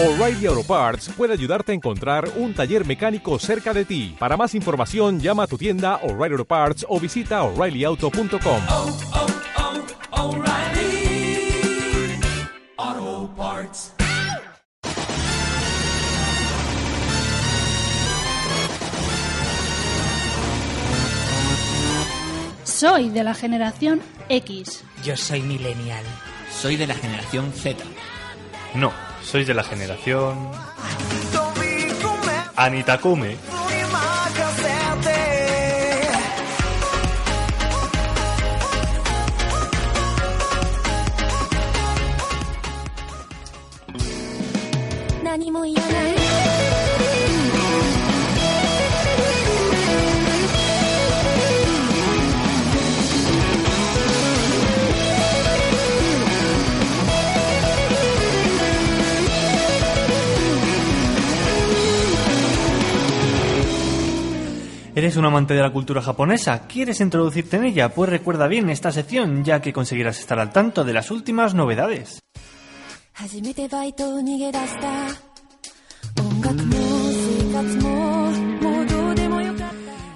O'Reilly Auto Parts puede ayudarte a encontrar un taller mecánico cerca de ti. Para más información, llama a tu tienda O'Reilly Auto Parts o visita oreillyauto.com. oh, oh, Parts. Soy de la generación X. Yo soy millennial. Soy de la generación Z. No, sois de la generación... Anitakume. ¿Eres un amante de la cultura japonesa? ¿Quieres introducirte en ella? Pues recuerda bien esta sección, ya que conseguirás estar al tanto de las últimas novedades.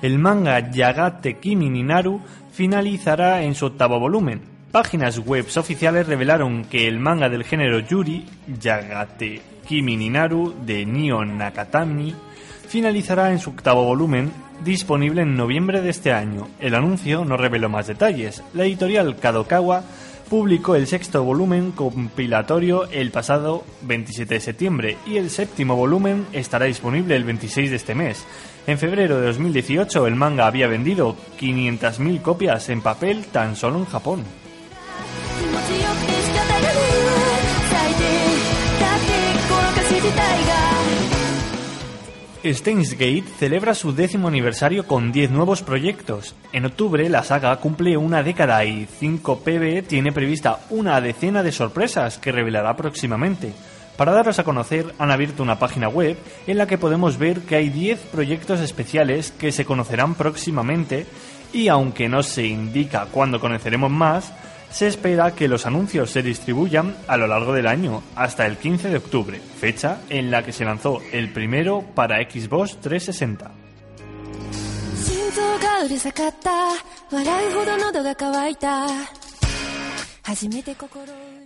El manga Yagate Kimi Ninaru finalizará en su octavo volumen. Páginas web oficiales revelaron que el manga del género Yuri, Yagate Kimi Ninaru de Nio Nakatami, finalizará en su octavo volumen, disponible en noviembre de este año. El anuncio no reveló más detalles. La editorial Kadokawa publicó el sexto volumen compilatorio el pasado 27 de septiembre y el séptimo volumen estará disponible el 26 de este mes. En febrero de 2018 el manga había vendido 500.000 copias en papel tan solo en Japón. Steins Gate celebra su décimo aniversario con 10 nuevos proyectos. En octubre, la saga cumple una década y 5PB tiene prevista una decena de sorpresas que revelará próximamente. Para daros a conocer, han abierto una página web en la que podemos ver que hay 10 proyectos especiales que se conocerán próximamente y aunque no se indica cuándo conoceremos más, se espera que los anuncios se distribuyan a lo largo del año, hasta el 15 de octubre, fecha en la que se lanzó el primero para Xbox 360.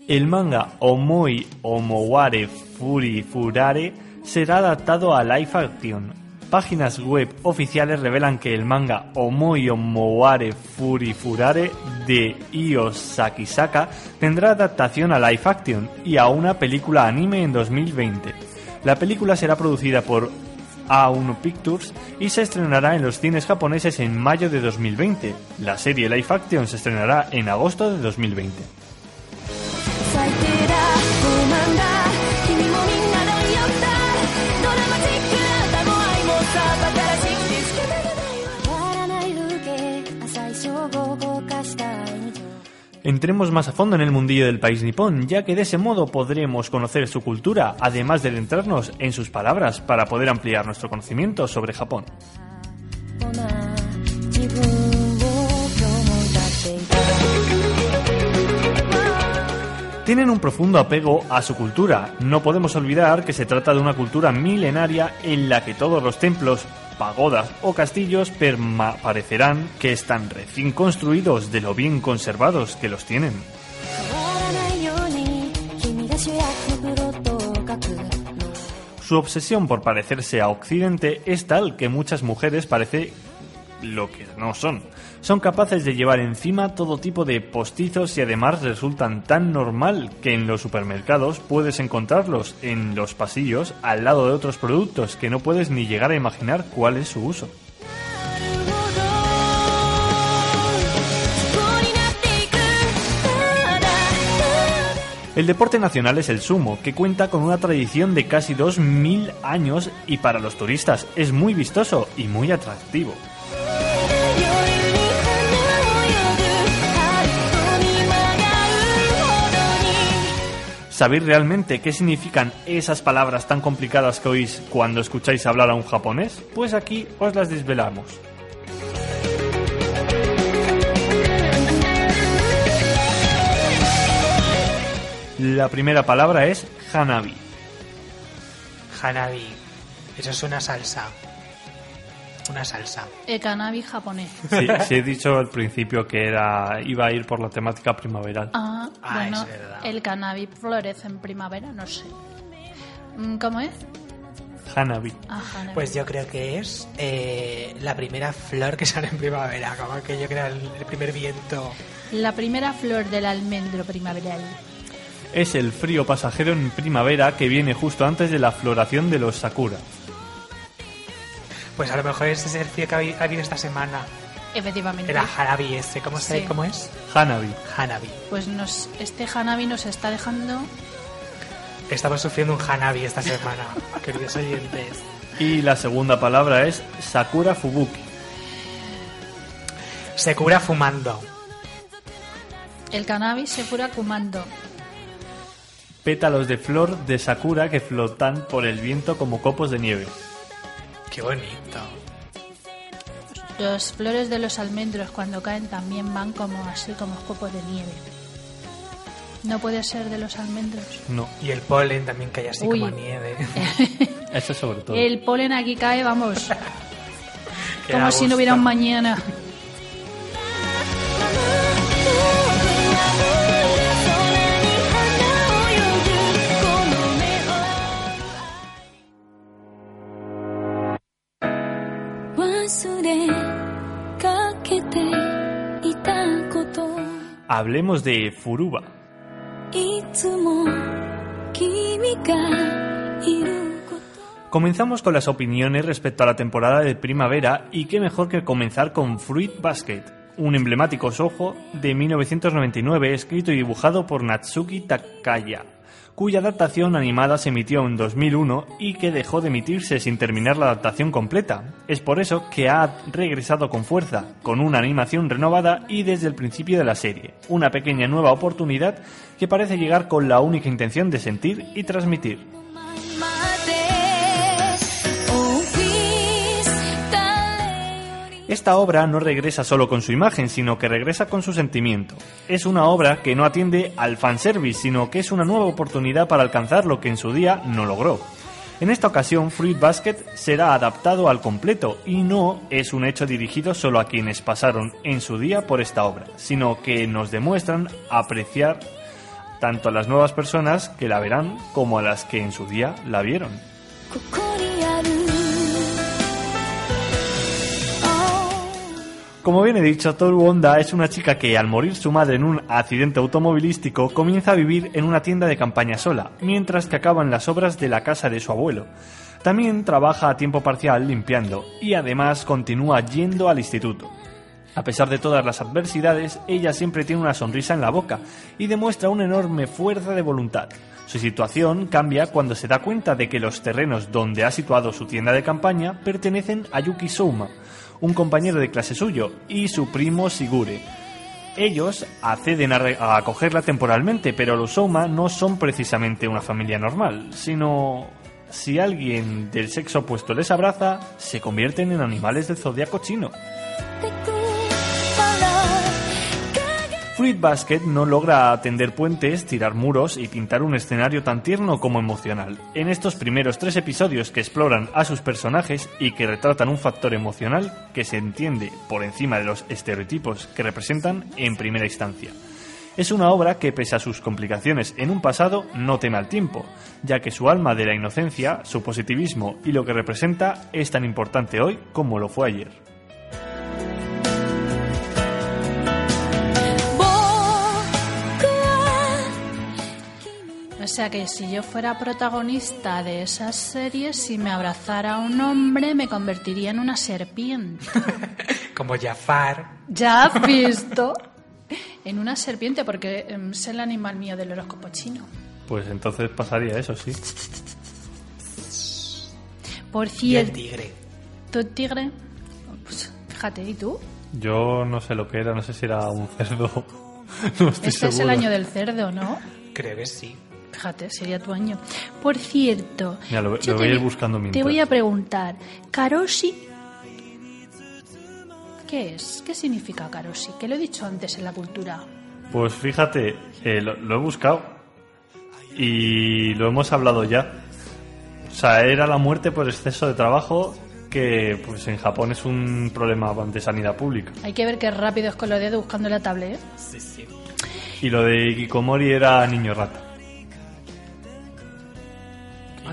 El manga Omoi Omoware Furi Furare será adaptado a live action Páginas web oficiales revelan que el manga Omoi Omoware Furi Furare de Io Sakisaka tendrá adaptación a live action y a una película anime en 2020. La película será producida por A1 Pictures y se estrenará en los cines japoneses en mayo de 2020. La serie live action se estrenará en agosto de 2020. entremos más a fondo en el mundillo del país nipón, ya que de ese modo podremos conocer su cultura, además de adentrarnos en sus palabras para poder ampliar nuestro conocimiento sobre Japón. Tienen un profundo apego a su cultura. No podemos olvidar que se trata de una cultura milenaria en la que todos los templos, pagodas o castillos parecerán que están recién construidos de lo bien conservados que los tienen. Su obsesión por parecerse a Occidente es tal que muchas mujeres parece lo que no son. Son capaces de llevar encima todo tipo de postizos y además resultan tan normal que en los supermercados puedes encontrarlos en los pasillos al lado de otros productos que no puedes ni llegar a imaginar cuál es su uso. El deporte nacional es el sumo, que cuenta con una tradición de casi 2.000 años y para los turistas es muy vistoso y muy atractivo. ¿Sabéis realmente qué significan esas palabras tan complicadas que oís cuando escucháis hablar a un japonés? Pues aquí os las desvelamos. La primera palabra es hanabi. Hanabi. Eso es una salsa. Una salsa. El cannabis japonés. Sí, sí he dicho al principio que era iba a ir por la temática primaveral. Ah, Ah, bueno, es verdad. el cannabis florece en primavera, no sé. Mm, ¿Cómo es? Hanabi. Ah, Hanabi. Pues yo creo que es eh, la primera flor que sale en primavera, como que yo creo el, el primer viento. La primera flor del almendro primaveral. Es el frío pasajero en primavera que viene justo antes de la floración de los sakura. Pues a lo mejor ese es el frío que ha habi- ha habido esta semana. Efectivamente. Era Hanabi ese, ¿cómo, se, Sí. ¿cómo es? Hanabi. Hanabi. Pues nos, este Hanabi nos está dejando Estamos sufriendo un Hanabi esta semana, queridos oyentes. Y la segunda palabra es Sakura Fubuki. Se cura fumando. el cannabis se cura fumando. Pétalos de flor de Sakura que flotan por el viento como copos de nieve. Qué bonito. Las flores de los almendros cuando caen también van como así, como copos de nieve. No puede ser de los almendros. No, Y el polen también cae así Uy. como nieve. eso sobre todo. El polen aquí cae, vamos, como si no hubiera un mañana. hablemos de Furuba. Comenzamos con las opiniones respecto a la temporada de primavera y qué mejor que comenzar con Fruit Basket, un emblemático sojo de 1999 escrito y dibujado por Natsuki Takaya cuya adaptación animada se emitió en 2001 y que dejó de emitirse sin terminar la adaptación completa. Es por eso que ha regresado con fuerza, con una animación renovada y desde el principio de la serie, una pequeña nueva oportunidad que parece llegar con la única intención de sentir y transmitir. Esta obra no regresa solo con su imagen, sino que regresa con su sentimiento. Es una obra que no atiende al fanservice, sino que es una nueva oportunidad para alcanzar lo que en su día no logró. En esta ocasión, Fruit Basket será adaptado al completo y no es un hecho dirigido solo a quienes pasaron en su día por esta obra, sino que nos demuestran apreciar tanto a las nuevas personas que la verán como a las que en su día la vieron. Como bien he dicho, Toru Honda es una chica que al morir su madre en un accidente automovilístico comienza a vivir en una tienda de campaña sola, mientras que acaban las obras de la casa de su abuelo. También trabaja a tiempo parcial limpiando y además continúa yendo al instituto. A pesar de todas las adversidades, ella siempre tiene una sonrisa en la boca y demuestra una enorme fuerza de voluntad. Su situación cambia cuando se da cuenta de que los terrenos donde ha situado su tienda de campaña pertenecen a Yuki Souma, un compañero de clase suyo, y su primo Sigure. Ellos acceden a, acogerla temporalmente, pero los Souma no son precisamente una familia normal, sino si alguien del sexo opuesto les abraza, se convierten en animales del zodiaco chino. Fruit Basket no logra atender puentes, tirar muros y pintar un escenario tan tierno como emocional. En estos primeros tres episodios que exploran a sus personajes y que retratan un factor emocional que se entiende por encima de los estereotipos que representan en primera instancia. Es una obra que, pese a sus complicaciones en un pasado, no teme al tiempo, ya que su alma de la inocencia, su positivismo y lo que representa es tan importante hoy como lo fue ayer. O sea que si yo fuera protagonista de esa serie, si me abrazara un hombre, me convertiría en una serpiente. Como Jafar. ¿Ya has visto? En una serpiente, porque em, es el animal mío del horóscopo chino. Pues entonces pasaría eso, sí. Por Y el cierto, tigre. ¿tú tigre? Pues, fíjate, ¿y tú? Yo no sé lo que era, no sé si era un cerdo. No estoy Este es el año del cerdo, ¿no? Creo que sí. Fíjate, sería tu año. Por cierto, Mira, lo- yo lo te voy a ir buscando Te voy a preguntar, Karoshi. ¿Qué es? ¿Qué significa Karoshi? Que lo he dicho antes en la cultura. Pues fíjate, eh, lo, lo he buscado y lo hemos hablado ya. sea, era la muerte por exceso de trabajo que pues en Japón es un problema de sanidad pública. Hay que ver qué rápido es con los dedos buscando la tablet. ¿eh? Sí, sí. Y lo de Kikomori era niño rata.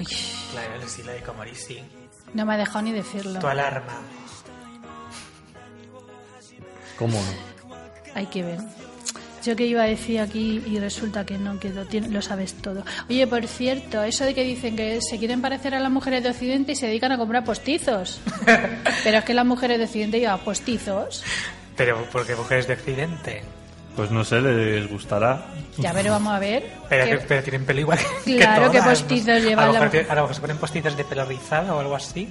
Ay, Claro, sí, la de Komori, sí. no me ha dejado ni decirlo. Tu alarma. ¿Cómo no? Hay que ver. Yo que iba a decir aquí y resulta que no, que lo, lo sabes todo. Oye, por cierto, eso de que dicen que se quieren parecer a las mujeres de Occidente y se dedican a comprar postizos. Pero es que las mujeres de Occidente llevan postizos. Pero porque mujeres de Occidente. Pues no sé, les gustará. Ya, pero vamos a ver. Pero, que- pero tienen pelo igual que Claro, que ¿qué todas, postizos ¿no? llevan A lo, la mejor, a lo mejor se ponen postizos de pelo rizado o algo así.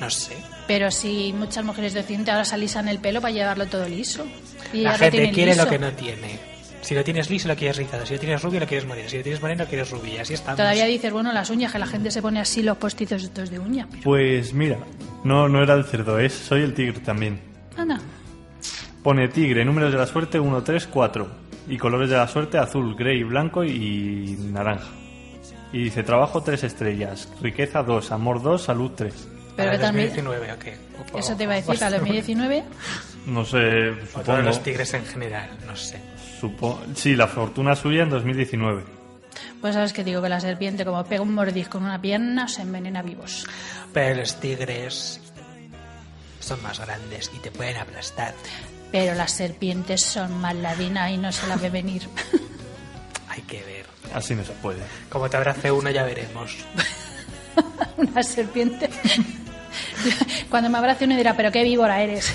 No sé. Pero si muchas mujeres de Occidente ahora se alisan el pelo para llevarlo todo liso. Y La gente quiere liso. lo que no tiene. Si lo tienes liso, lo quieres rizado. Si lo tienes rubio, lo quieres moreno. Si lo tienes moreno, lo quieres rubio. Y así estamos. Todavía dices, bueno, las uñas, que la gente se pone así los postizos estos de uña. Pues mira, no, no era el cerdo, es soy el tigre también. Pone tigre, números de la suerte 1, 3, 4. Y colores de la suerte azul, grey, blanco y naranja. Y dice trabajo 3 estrellas, riqueza 2, amor 2, salud 3. Pero Para que también... 2019, ¿o qué? O- Eso o- te iba a decir, para el 2019... No sé, O supongo. los tigres en general, no sé. supo- sí, la fortuna suya en 2019. Pues sabes que digo que la serpiente, como pega un mordisco en una pierna, se envenena vivos. Pero los tigres son más grandes y te pueden aplastar. Pero las serpientes son más ladinas y no se las ve venir. Hay que ver. Así no se puede. Como te abrace uno, ya veremos. una serpiente... Cuando me abrace uno dirá, pero qué víbora eres.